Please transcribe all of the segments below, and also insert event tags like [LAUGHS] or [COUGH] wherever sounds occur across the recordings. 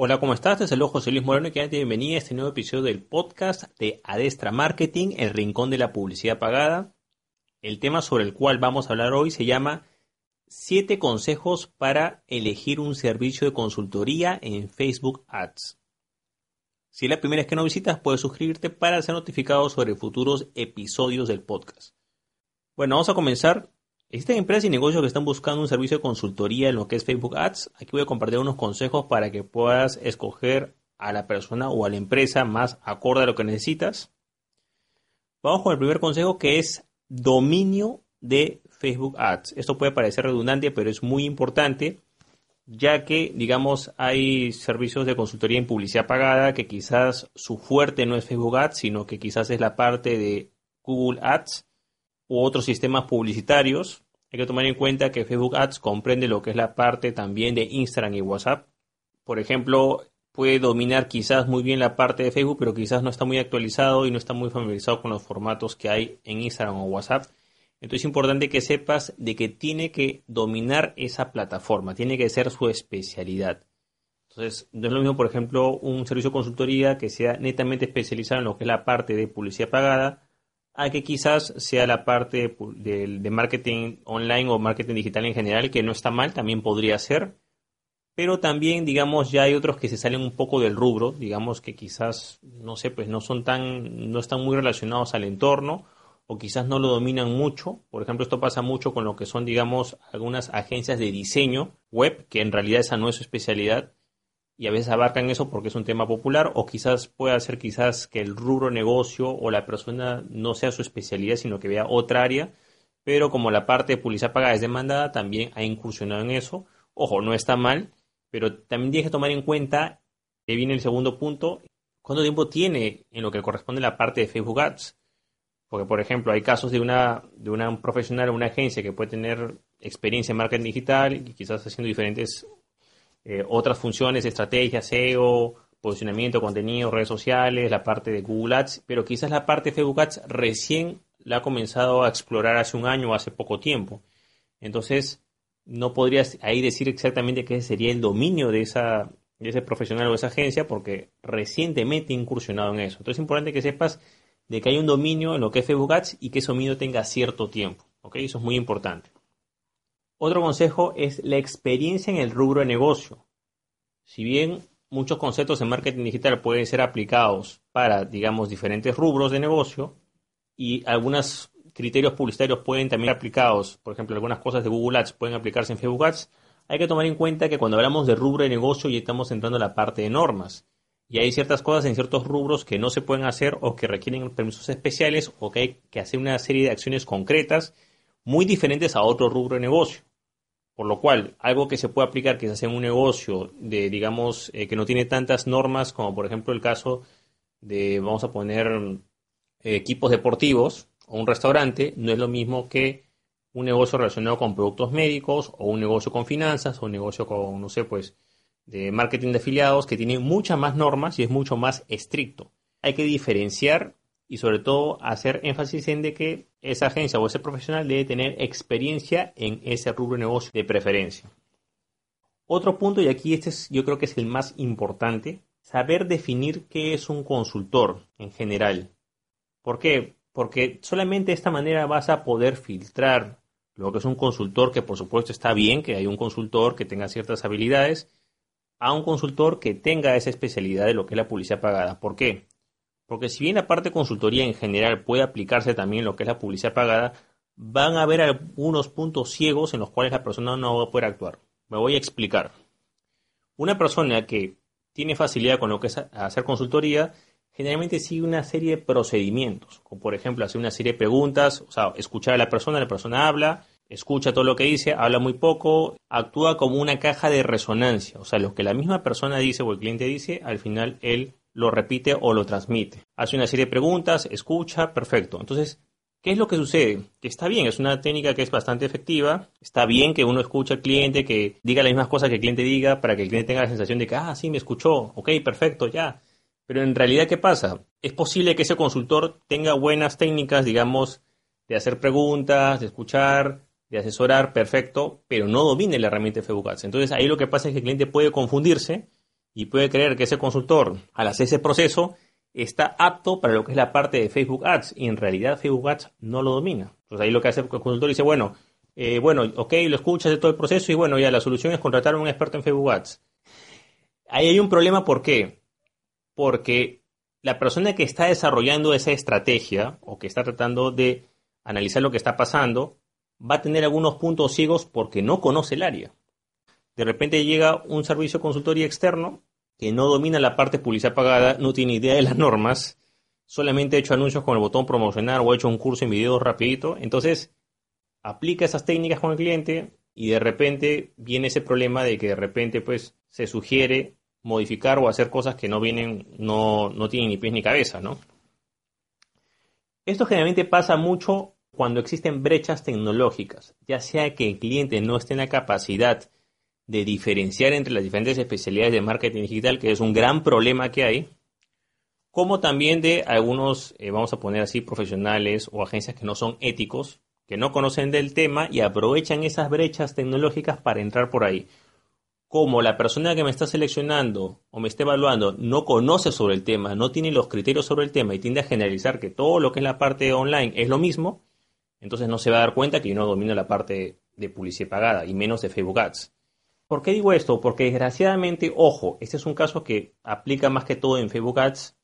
Hola, ¿cómo estás? Te saludo José Luis Moreno y que bienvenida a este nuevo episodio del podcast de Adestra Marketing, el rincón de la publicidad pagada. El tema sobre el cual vamos a hablar hoy se llama 7 consejos para elegir un servicio de consultoría en Facebook Ads. Si es la primera vez que nos visitas, puedes suscribirte para ser notificado sobre futuros episodios del podcast. Bueno, vamos a comenzar Existen empresas y negocios que están buscando un servicio de consultoría en lo que es Facebook Ads. Aquí voy a compartir unos consejos para que puedas escoger a la persona o a la empresa más acorde a lo que necesitas. Vamos con el primer consejo que es dominio de Facebook Ads. Esto puede parecer redundante, pero es muy importante, ya que, digamos, hay servicios de consultoría en publicidad pagada que quizás su fuerte no es Facebook Ads, sino que quizás es la parte de Google Ads u otros sistemas publicitarios. Hay que tomar en cuenta que Facebook Ads comprende lo que es la parte también de Instagram y WhatsApp. Por ejemplo, puede dominar quizás muy bien la parte de Facebook, pero quizás no está muy actualizado y no está muy familiarizado con los formatos que hay en Instagram o WhatsApp. Entonces es importante que sepas de que tiene que dominar esa plataforma, tiene que ser su especialidad. Entonces, no es lo mismo, por ejemplo, un servicio de consultoría que sea netamente especializado en lo que es la parte de publicidad pagada, a que quizás sea la parte de, marketing online o marketing digital en general, que no está mal, también podría ser. Pero también, digamos, ya hay otros que se salen un poco del rubro, digamos que quizás, no sé, pues no son tan, no están muy relacionados al entorno o quizás no lo dominan mucho. Por ejemplo, esto pasa mucho con lo que son, digamos, algunas agencias de diseño web, que en realidad esa no es su especialidad y a veces abarcan eso porque es un tema popular o quizás pueda ser quizás que el rubro negocio o la persona no sea su especialidad sino que vea otra área pero como la parte de publicidad pagada es demandada también ha incursionado en eso. Ojo no está mal pero también tienes que tomar en cuenta que viene el segundo punto cuánto tiempo tiene en lo que corresponde la parte de Facebook Ads porque por ejemplo hay casos de una de una profesional o una agencia que puede tener experiencia en marketing digital y quizás haciendo diferentes eh, otras funciones, estrategias, SEO, posicionamiento, contenido, redes sociales, la parte de Google Ads, pero quizás la parte de Facebook Ads recién la ha comenzado a explorar hace un año o hace poco tiempo. Entonces, no podrías ahí decir exactamente qué sería el dominio de, esa, de ese profesional o esa agencia porque recientemente ha incursionado en eso. Entonces es importante que sepas de que hay un dominio en lo que es Facebook Ads y que ese dominio tenga cierto tiempo. ¿ok? Eso es muy importante. Otro consejo es la experiencia en el rubro de negocio. Si bien muchos conceptos en marketing digital pueden ser aplicados para, digamos, diferentes rubros de negocio y algunos criterios publicitarios pueden también aplicados, por ejemplo, algunas cosas de Google Ads pueden aplicarse en Facebook Ads, hay que tomar en cuenta que cuando hablamos de rubro de negocio ya estamos entrando a la parte de normas. Y hay ciertas cosas en ciertos rubros que no se pueden hacer o que requieren permisos especiales o que hay que hacer una serie de acciones concretas muy diferentes a otro rubro de negocio. Por lo cual, algo que se puede aplicar quizás en un negocio de, digamos, eh, que no tiene tantas normas, como por ejemplo el caso de, vamos a poner, equipos deportivos o un restaurante, no es lo mismo que un negocio relacionado con productos médicos o un negocio con finanzas o un negocio con, no sé, pues, de marketing de afiliados que tiene muchas más normas y es mucho más estricto. Hay que diferenciar y sobre todo hacer énfasis en de que esa agencia o ese profesional debe tener experiencia en ese rubro negocio de preferencia. Otro punto, y aquí este es, yo creo que es el más importante, saber definir qué es un consultor en general. ¿Por qué? Porque solamente de esta manera vas a poder filtrar lo que es un consultor, que por supuesto está bien que hay un consultor que tenga ciertas habilidades, a un consultor que tenga esa especialidad de lo que es la publicidad pagada. ¿Por qué? Porque si bien la parte de consultoría en general puede aplicarse también lo que es la publicidad pagada, van a haber algunos puntos ciegos en los cuales la persona no va a poder actuar. Me voy a explicar. Una persona que tiene facilidad con lo que es hacer consultoría, generalmente sigue una serie de procedimientos, como por ejemplo hacer una serie de preguntas, o sea, escuchar a la persona, la persona habla, escucha todo lo que dice, habla muy poco, actúa como una caja de resonancia, o sea, lo que la misma persona dice o el cliente dice, al final él lo repite o lo transmite. Hace una serie de preguntas, escucha, perfecto. Entonces, ¿qué es lo que sucede? Que está bien, es una técnica que es bastante efectiva. Está bien que uno escuche al cliente, que diga las mismas cosas que el cliente diga para que el cliente tenga la sensación de que, ah, sí, me escuchó, ok, perfecto, ya. Pero en realidad, ¿qué pasa? Es posible que ese consultor tenga buenas técnicas, digamos, de hacer preguntas, de escuchar, de asesorar, perfecto, pero no domine la herramienta de Facebook Entonces ahí lo que pasa es que el cliente puede confundirse y puede creer que ese consultor, al hacer ese proceso, está apto para lo que es la parte de Facebook Ads y en realidad Facebook Ads no lo domina. Entonces ahí lo que hace el consultor dice, bueno, eh, bueno, ok, lo escuchas de todo el proceso y bueno, ya la solución es contratar a un experto en Facebook Ads. Ahí hay un problema, ¿por qué? Porque la persona que está desarrollando esa estrategia o que está tratando de analizar lo que está pasando, va a tener algunos puntos ciegos porque no conoce el área. De repente llega un servicio de consultoría externo que no domina la parte de publicidad pagada, no tiene idea de las normas, solamente ha hecho anuncios con el botón promocionar o ha hecho un curso en video rapidito, entonces aplica esas técnicas con el cliente y de repente viene ese problema de que de repente pues se sugiere modificar o hacer cosas que no vienen, no, no tienen ni pies ni cabeza, ¿no? Esto generalmente pasa mucho cuando existen brechas tecnológicas, ya sea que el cliente no esté en la capacidad de diferenciar entre las diferentes especialidades de marketing digital, que es un gran problema que hay, como también de algunos, eh, vamos a poner así, profesionales o agencias que no son éticos, que no conocen del tema y aprovechan esas brechas tecnológicas para entrar por ahí. Como la persona que me está seleccionando o me está evaluando no conoce sobre el tema, no tiene los criterios sobre el tema y tiende a generalizar que todo lo que es la parte online es lo mismo, entonces no se va a dar cuenta que yo no domino la parte de publicidad pagada y menos de Facebook Ads. ¿Por qué digo esto? Porque desgraciadamente, ojo, este es un caso que aplica más que todo en Facebook Ads.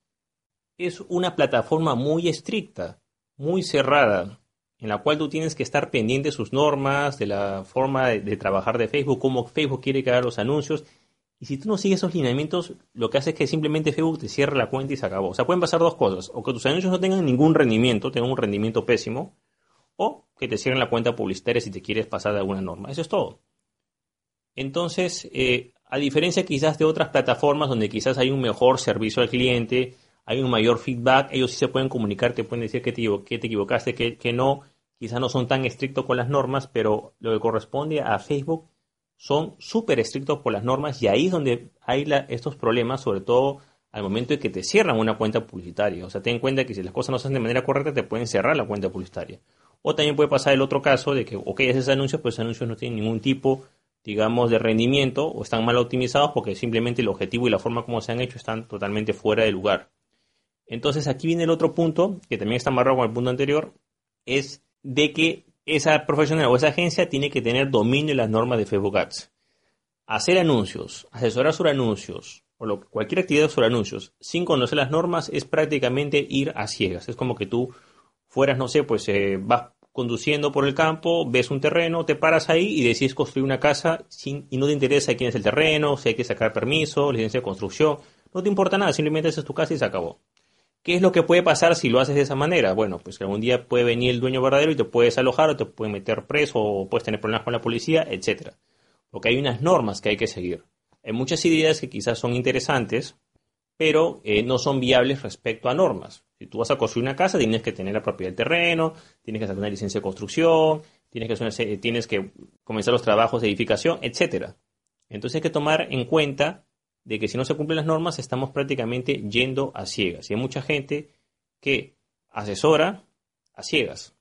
Es una plataforma muy estricta, muy cerrada, en la cual tú tienes que estar pendiente de sus normas, de la forma de, trabajar de Facebook, cómo Facebook quiere que haga los anuncios. Y si tú no sigues esos lineamientos, lo que hace es que simplemente Facebook te cierre la cuenta y se acabó. O sea, pueden pasar dos cosas. O que tus anuncios no tengan ningún rendimiento, tengan un rendimiento pésimo, o que te cierren la cuenta publicitaria si te quieres pasar de alguna norma. Eso es todo. Entonces, eh, a diferencia quizás de otras plataformas donde quizás hay un mejor servicio al cliente, hay un mayor feedback, ellos sí se pueden comunicar, te pueden decir que te, que te equivocaste, que, que, no, quizás no son tan estrictos con las normas, pero lo que corresponde a Facebook son súper estrictos por las normas y ahí es donde hay estos problemas, sobre todo al momento de que te cierran una cuenta publicitaria. O sea, ten en cuenta que si las cosas no se hacen de manera correcta, te pueden cerrar la cuenta publicitaria. O también puede pasar el otro caso de que, ok, haces anuncios, pues esos anuncios no tienen ningún tipo digamos, de rendimiento o están mal optimizados porque simplemente el objetivo y la forma como se han hecho están totalmente fuera de lugar. Entonces aquí viene el otro punto, que también está amarrado con el punto anterior, es de que esa profesional o esa agencia tiene que tener dominio de las normas de Facebook Ads. Hacer anuncios, asesorar sobre anuncios, o cualquier actividad sobre anuncios, sin conocer las normas, es prácticamente ir a ciegas. Es como que tú fueras, no sé, pues eh, vas conduciendo por el campo, ves un terreno, te paras ahí y decides construir una casa sin, y no te interesa quién es el terreno, si hay que sacar permiso, licencia de construcción, no te importa nada, simplemente haces tu casa y se acabó. ¿Qué es lo que puede pasar si lo haces de esa manera? Bueno, pues que algún día puede venir el dueño verdadero y te puedes alojar o te puede meter preso o puedes tener problemas con la policía, etc. Porque hay unas normas que hay que seguir. Hay muchas ideas que quizás son interesantes, pero eh, no son viables respecto a normas. Si tú vas a construir una casa, tienes que tener la propiedad del terreno, tienes que sacar una licencia de construcción, tienes que, tienes que comenzar los trabajos de edificación, etc. Entonces hay que tomar en cuenta de que si no se cumplen las normas, estamos prácticamente yendo a ciegas. Y hay mucha gente que asesora a ciegas.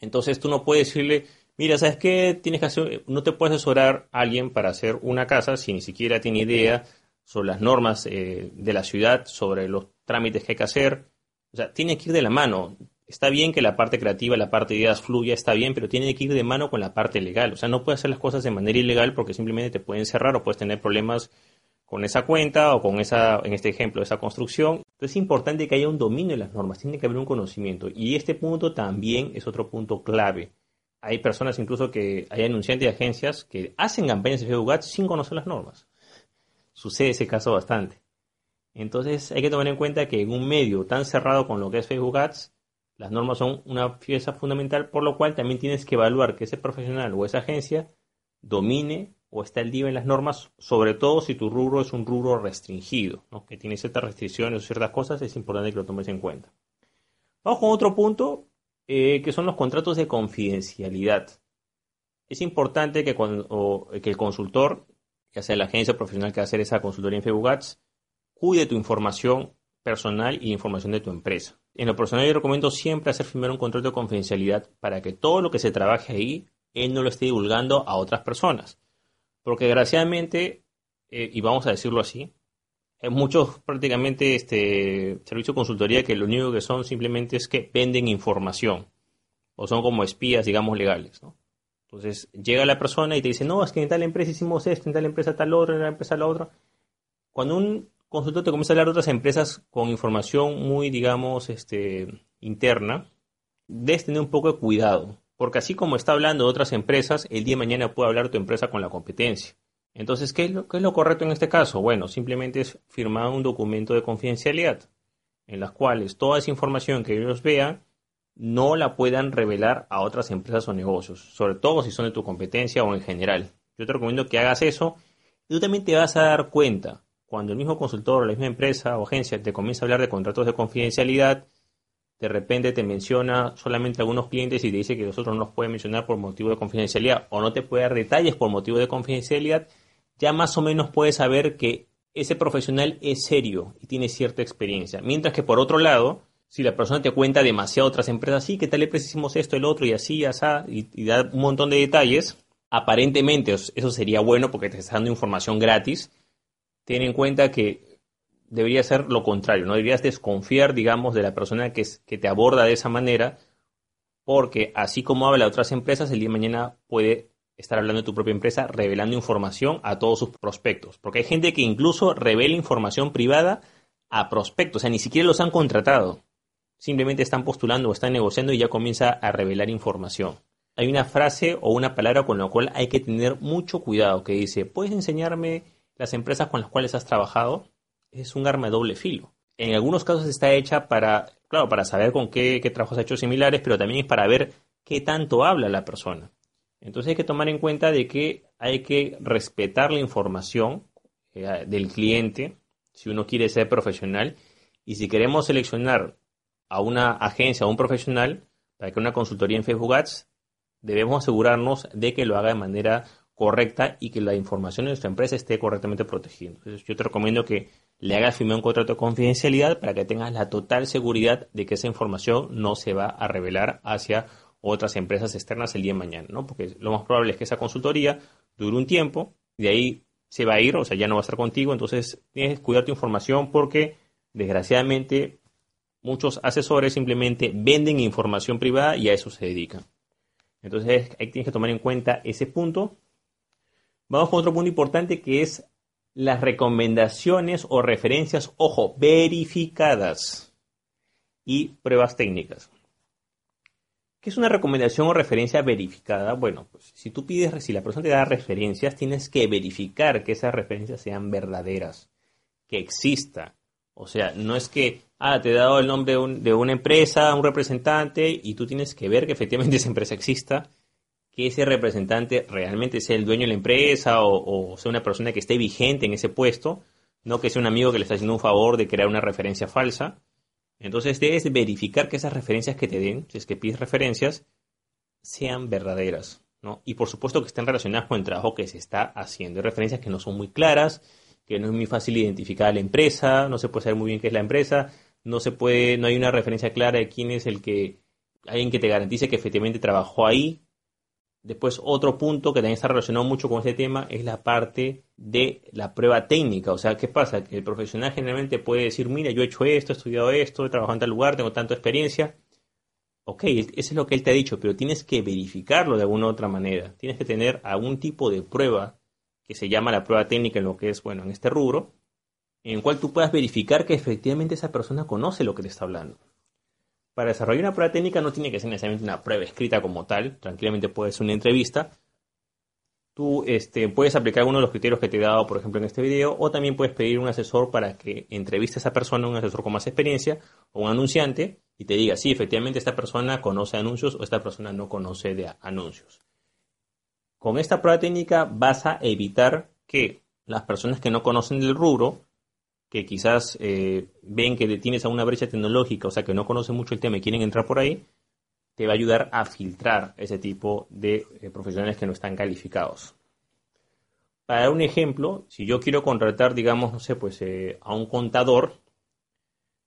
Entonces tú no puedes decirle, mira, ¿sabes qué? Tienes que hacer, no te puedes asesorar a alguien para hacer una casa si ni siquiera tiene idea sobre las normas eh, de la ciudad, sobre los trámites que hay que hacer. O sea, tiene que ir de la mano. Está bien que la parte creativa, la parte de ideas fluya, está bien, pero tiene que ir de mano con la parte legal. O sea, no puedes hacer las cosas de manera ilegal porque simplemente te pueden cerrar o puedes tener problemas con esa cuenta o con esa, en este ejemplo, esa construcción. Entonces es importante que haya un dominio de las normas, tiene que haber un conocimiento. Y este punto también es otro punto clave. Hay personas incluso que, hay anunciantes de agencias que hacen campañas de Facebook Ads sin conocer las normas sucede ese caso bastante. Entonces hay que tomar en cuenta que en un medio tan cerrado con lo que es Facebook Ads, las normas son una pieza fundamental, por lo cual también tienes que evaluar que ese profesional o esa agencia domine o está al día en las normas, sobre todo si tu rubro es un rubro restringido, que tiene ciertas restricciones o ciertas cosas, es importante que lo tomes en cuenta. Vamos con otro punto, eh, que son los contratos de confidencialidad. Es importante que, cuando, que el consultor ya sea la agencia profesional que va a hacer esa consultoría en Facebook Ads, cuide tu información personal y información de tu empresa. En lo personal yo recomiendo siempre hacer firmar un contrato de confidencialidad para que todo lo que se trabaje ahí, él no lo esté divulgando a otras personas. Porque desgraciadamente eh, y vamos a decirlo así, hay muchos prácticamente este servicio de consultoría que lo único que son simplemente es que venden información o son como espías, digamos, legales. Entonces llega la persona y te dice, no, es que en tal empresa hicimos esto, en tal empresa tal otra, en tal empresa la otra. Cuando un consultor te comienza a hablar de otras empresas con información muy, digamos, este, interna, debes tener un poco de cuidado, porque así como está hablando de otras empresas, el día de mañana puede hablar tu empresa con la competencia. Entonces, ¿qué es, lo, ¿qué es lo correcto en este caso? Bueno, simplemente es firmar un documento de confidencialidad, en las cuales toda esa información que ellos vean no la puedan revelar a otras empresas o negocios, sobre todo si son de tu competencia o en general. Yo te recomiendo que hagas eso y tú también te vas a dar cuenta cuando el mismo consultor, la misma empresa o agencia te comienza a hablar de contratos de confidencialidad, de repente te menciona solamente algunos clientes y te dice que nosotros no los puede mencionar por motivo de confidencialidad o no te puede dar detalles por motivo de confidencialidad, ya más o menos puedes saber que ese profesional es serio y tiene cierta experiencia. Mientras que por otro lado, si la persona te cuenta demasiado otras empresas, sí, ¿qué tal le precisamos esto, el otro y así, y así, y, da un montón de detalles, aparentemente eso sería bueno porque te está dando información gratis. Ten en cuenta que debería ser lo contrario, no deberías desconfiar, digamos, de la persona que, que te aborda de esa manera, porque así como habla de otras empresas, el día de mañana puede estar hablando de tu propia empresa, revelando información a todos sus prospectos. Porque hay gente que incluso revela información privada a prospectos, o sea, ni siquiera los han contratado. Simplemente están postulando o están negociando y ya comienza a revelar información. Hay una frase o una palabra con la cual hay que tener mucho cuidado que dice, ¿puedes enseñarme las empresas con las cuales has trabajado? Es un arma de doble filo. En algunos casos está hecha para, claro, para saber con qué, qué trabajos ha hecho similares, pero también es para ver qué tanto habla la persona. Entonces hay que tomar en cuenta de que hay que respetar la información eh, del cliente si uno quiere ser profesional y si queremos seleccionar a una agencia o un profesional para que una consultoría en Facebook Ads, debemos asegurarnos de que lo haga de manera correcta y que la información de nuestra empresa esté correctamente protegida. Entonces yo te recomiendo que le hagas firmar un contrato de confidencialidad para que tengas la total seguridad de que esa información no se va a revelar hacia otras empresas externas el día de mañana, ¿no? Porque lo más probable es que esa consultoría dure un tiempo, de ahí se va a ir, o sea, ya no va a estar contigo, entonces tienes que cuidar tu información porque desgraciadamente muchos asesores simplemente venden información privada y a eso se dedican. Entonces ahí tienes que tomar en cuenta ese punto. Vamos con otro punto importante que es las recomendaciones o referencias, ojo, verificadas y pruebas técnicas. ¿Qué es una recomendación o referencia verificada? Bueno, pues si tú pides, si la persona te da referencias, tienes que verificar que esas referencias sean verdaderas, que exista. O sea, no es que, ah, te he dado el nombre de, una empresa, un representante, y tú tienes que ver que efectivamente [LAUGHS] esa empresa exista, que ese representante realmente sea el dueño de la empresa o, sea una persona que esté vigente en ese puesto, no que sea un amigo que le está haciendo un favor de crear una referencia falsa. Entonces debes verificar que esas referencias que te den, si es que pides referencias, sean verdaderas. ¿no? Y por supuesto que estén relacionadas con el trabajo que se está haciendo. Hay referencias que no son muy claras, que no es muy fácil identificar a la empresa, no se puede saber muy bien qué es la empresa, no se puede, no hay una referencia clara de quién es el que, alguien que te garantice que efectivamente trabajó ahí, Después, otro punto que también está relacionado mucho con este tema es la parte de la prueba técnica. O sea, ¿qué pasa? Que el profesional generalmente puede decir, mira, yo he hecho esto, he estudiado esto, he trabajado en tal lugar, tengo tanta experiencia. Ok, eso es lo que él te ha dicho, pero tienes que verificarlo de alguna u otra manera. Tienes que tener algún tipo de prueba que se llama la prueba técnica en lo que es, bueno, en este rubro, en el cual tú puedas verificar que efectivamente esa persona conoce lo que te está hablando. Para desarrollar una prueba técnica no tiene que ser necesariamente una prueba escrita como tal, tranquilamente puede ser una entrevista. Tú este, puedes aplicar uno de los criterios que te he dado, por ejemplo, en este video, o también puedes pedir un asesor para que entreviste a esa persona, un asesor con más experiencia, o un anunciante, y te diga, sí, efectivamente esta persona conoce anuncios o esta persona no conoce de anuncios. Con esta prueba técnica vas a evitar que las personas que no conocen del rubro que quizás eh, ven que tienes una brecha tecnológica, o sea, que no conocen mucho el tema y quieren entrar por ahí, te va a ayudar a filtrar ese tipo de eh, profesionales que no están calificados. Para dar un ejemplo, si yo quiero contratar, digamos, no sé, pues eh, a un contador,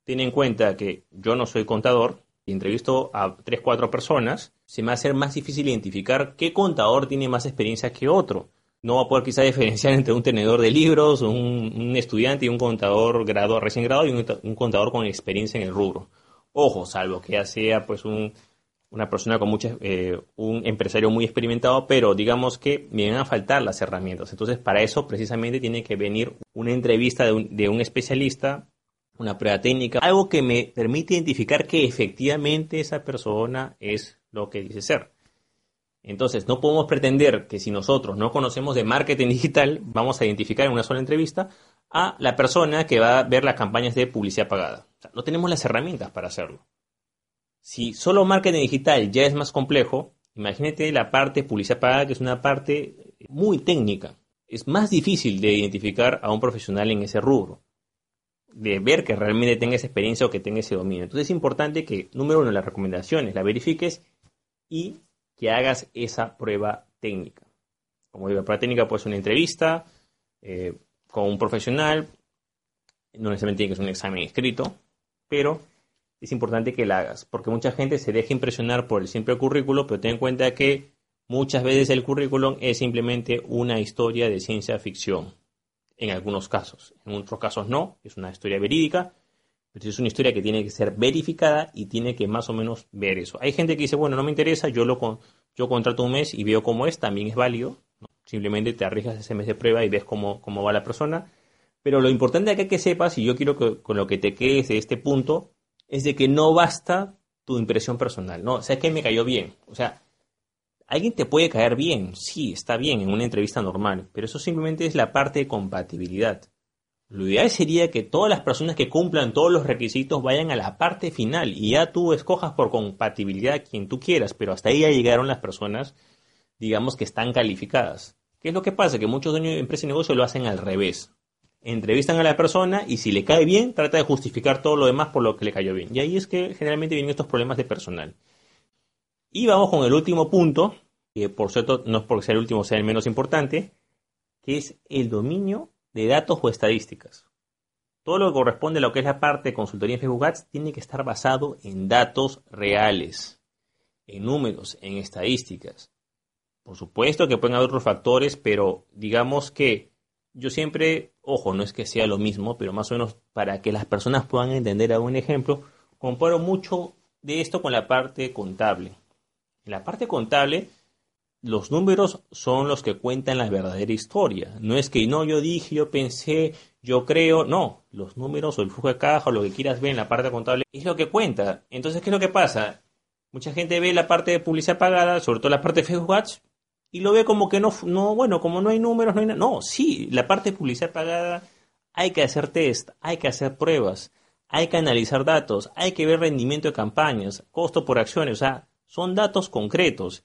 ten en cuenta que yo no soy contador y entrevisto a 3, 4 personas, se me va a hacer más difícil identificar qué contador tiene más experiencia que otro no va a poder quizá diferenciar entre un tenedor de libros, un, estudiante y un contador graduado, recién graduado y un, contador con experiencia en el rubro. Ojo, salvo que ya sea pues un, una persona con muchas, eh, un empresario muy experimentado, pero digamos que me van a faltar las herramientas. Entonces, para eso precisamente tiene que venir una entrevista de un, de un especialista, una prueba técnica, algo que me permite identificar que efectivamente esa persona es lo que dice ser. Entonces, no podemos pretender que si nosotros no conocemos de marketing [LAUGHS] digital, vamos a identificar en una sola entrevista a la persona que va a ver las campañas de publicidad pagada. no tenemos las herramientas para hacerlo. Si solo marketing digital ya es más complejo, imagínate la parte publicidad pagada, que es una parte muy técnica. Es más difícil de identificar a un profesional en ese rubro, de ver que realmente tenga esa experiencia o que tenga ese dominio. Entonces es importante que, número uno, las recomendaciones la verifiques y que hagas esa prueba técnica. Como digo, la prueba técnica puede ser una entrevista eh, con un profesional, no necesariamente tiene que ser un examen escrito, pero es importante que la hagas, porque mucha gente se deja impresionar por el simple currículo, pero ten en cuenta que muchas veces el currículum es simplemente una historia de ciencia ficción, en algunos casos, en otros casos no, es una historia verídica, pero es una historia que tiene que ser verificada y tiene que más o menos ver eso. Hay gente que dice, bueno, no me interesa, yo lo yo contrato un mes y veo cómo es, también es válido. Simplemente te arriesgas ese mes de prueba y ves cómo, cómo va la persona. Pero lo importante acá que sepas, y yo quiero que con lo que te quedes de este punto, es de que no basta tu impresión personal, ¿no? O sea, que me cayó bien. O sea, alguien te puede caer bien, sí, está bien en una entrevista normal, pero eso simplemente es la parte de compatibilidad. Lo ideal sería que todas las personas que cumplan todos los requisitos vayan a la parte final y ya tú escojas por compatibilidad quien tú quieras, pero hasta ahí ya llegaron las personas, digamos, que están calificadas. ¿Qué es lo que pasa? Que muchos dueños de empresas y negocios lo hacen al revés. Entrevistan a la persona y si le cae bien, trata de justificar todo lo demás por lo que le cayó bien. Y ahí es que generalmente vienen estos problemas de personal. Y vamos con el último punto, que por cierto no es porque sea el último sea el menos importante, que es el dominio de datos o estadísticas. Todo lo que corresponde a lo que es la parte de consultoría en Facebook tiene que estar basado en datos reales, en números, en estadísticas. Por supuesto que pueden haber otros factores, pero digamos que yo siempre, ojo, no es que sea lo mismo, pero más o menos para que las personas puedan entender a un ejemplo, comparo mucho de esto con la parte contable. En la parte contable, los números son los que cuentan la verdadera historia. No es que no, yo dije, yo pensé, yo creo. No, los números o el flujo de caja o lo que quieras ver en la parte contable es lo que cuenta. Entonces, ¿qué es lo que pasa? Mucha gente ve la parte de publicidad pagada, sobre todo la parte de Facebook Ads, y lo ve como que no, no, bueno, como no hay números, no hay nada. No, sí, la parte de publicidad pagada hay que hacer test, hay que hacer pruebas, hay que analizar datos, hay que ver rendimiento de campañas, costo por acciones, o sea, son datos concretos.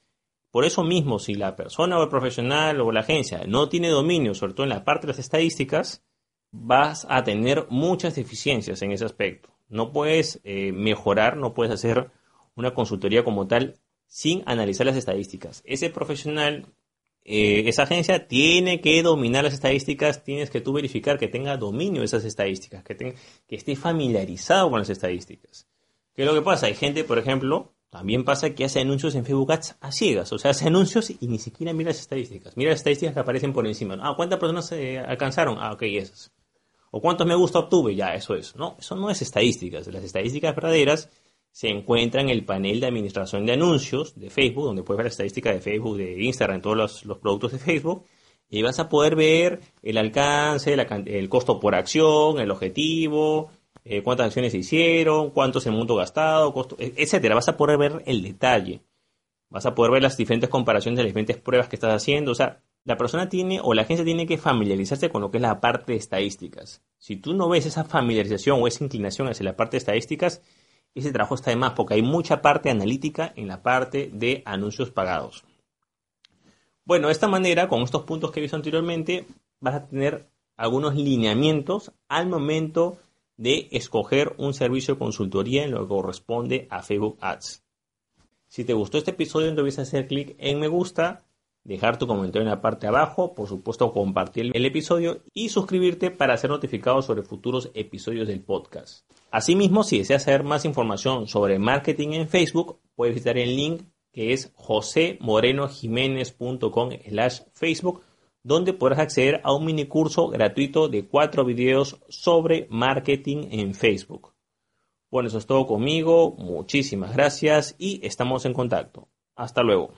Por eso mismo, si la persona o el profesional o la agencia no tiene dominio, sobre todo en la parte de las estadísticas, vas a tener muchas deficiencias en ese aspecto. No puedes eh, mejorar, no puedes hacer una consultoría como tal sin analizar las estadísticas. Ese profesional, eh, esa agencia tiene que dominar las estadísticas, tienes que tú verificar que tenga dominio de esas estadísticas, que, que esté familiarizado con las estadísticas. ¿Qué es lo que pasa? Hay gente, por ejemplo, también pasa que hace anuncios en Facebook Ads a ciegas, o sea, hace anuncios y ni siquiera mira las estadísticas. Mira las estadísticas que aparecen por encima. Ah, ¿cuántas personas se alcanzaron? Ah, ok, esas. ¿O cuántos me gusta obtuve? Ya, eso es. No, eso no es estadísticas. Las estadísticas verdaderas se encuentran en el panel de administración de anuncios de Facebook, donde puedes ver la estadística de Facebook, de Instagram, todos los, los productos de Facebook. Y vas a poder ver el alcance, el costo por acción, el objetivo, eh, cuántas acciones se hicieron, cuánto es el monto gastado, e, etcétera. Vas a poder ver el detalle. Vas a poder ver las diferentes comparaciones de las diferentes pruebas que estás haciendo. O sea, la persona tiene o la agencia tiene que familiarizarse con lo que es la parte de estadísticas. Si tú no ves esa familiarización o esa inclinación hacia la parte de estadísticas, ese trabajo está de más porque hay mucha parte analítica en la parte de anuncios pagados. Bueno, de esta manera, con estos puntos que he visto anteriormente, vas a tener algunos lineamientos al momento de escoger un servicio de consultoría en lo que corresponde a Facebook Ads. Si te gustó este episodio, olvides hacer clic en me gusta, dejar tu comentario en la parte de abajo, por supuesto compartir el episodio y suscribirte para ser notificado sobre futuros episodios del podcast. Asimismo, si deseas saber más información sobre marketing en Facebook, puedes visitar el link que es josemorenojiménez.com slash Facebook donde podrás acceder a un mini curso gratuito de cuatro videos sobre marketing en Facebook. Bueno, eso es todo conmigo. Muchísimas gracias y estamos en contacto. Hasta luego.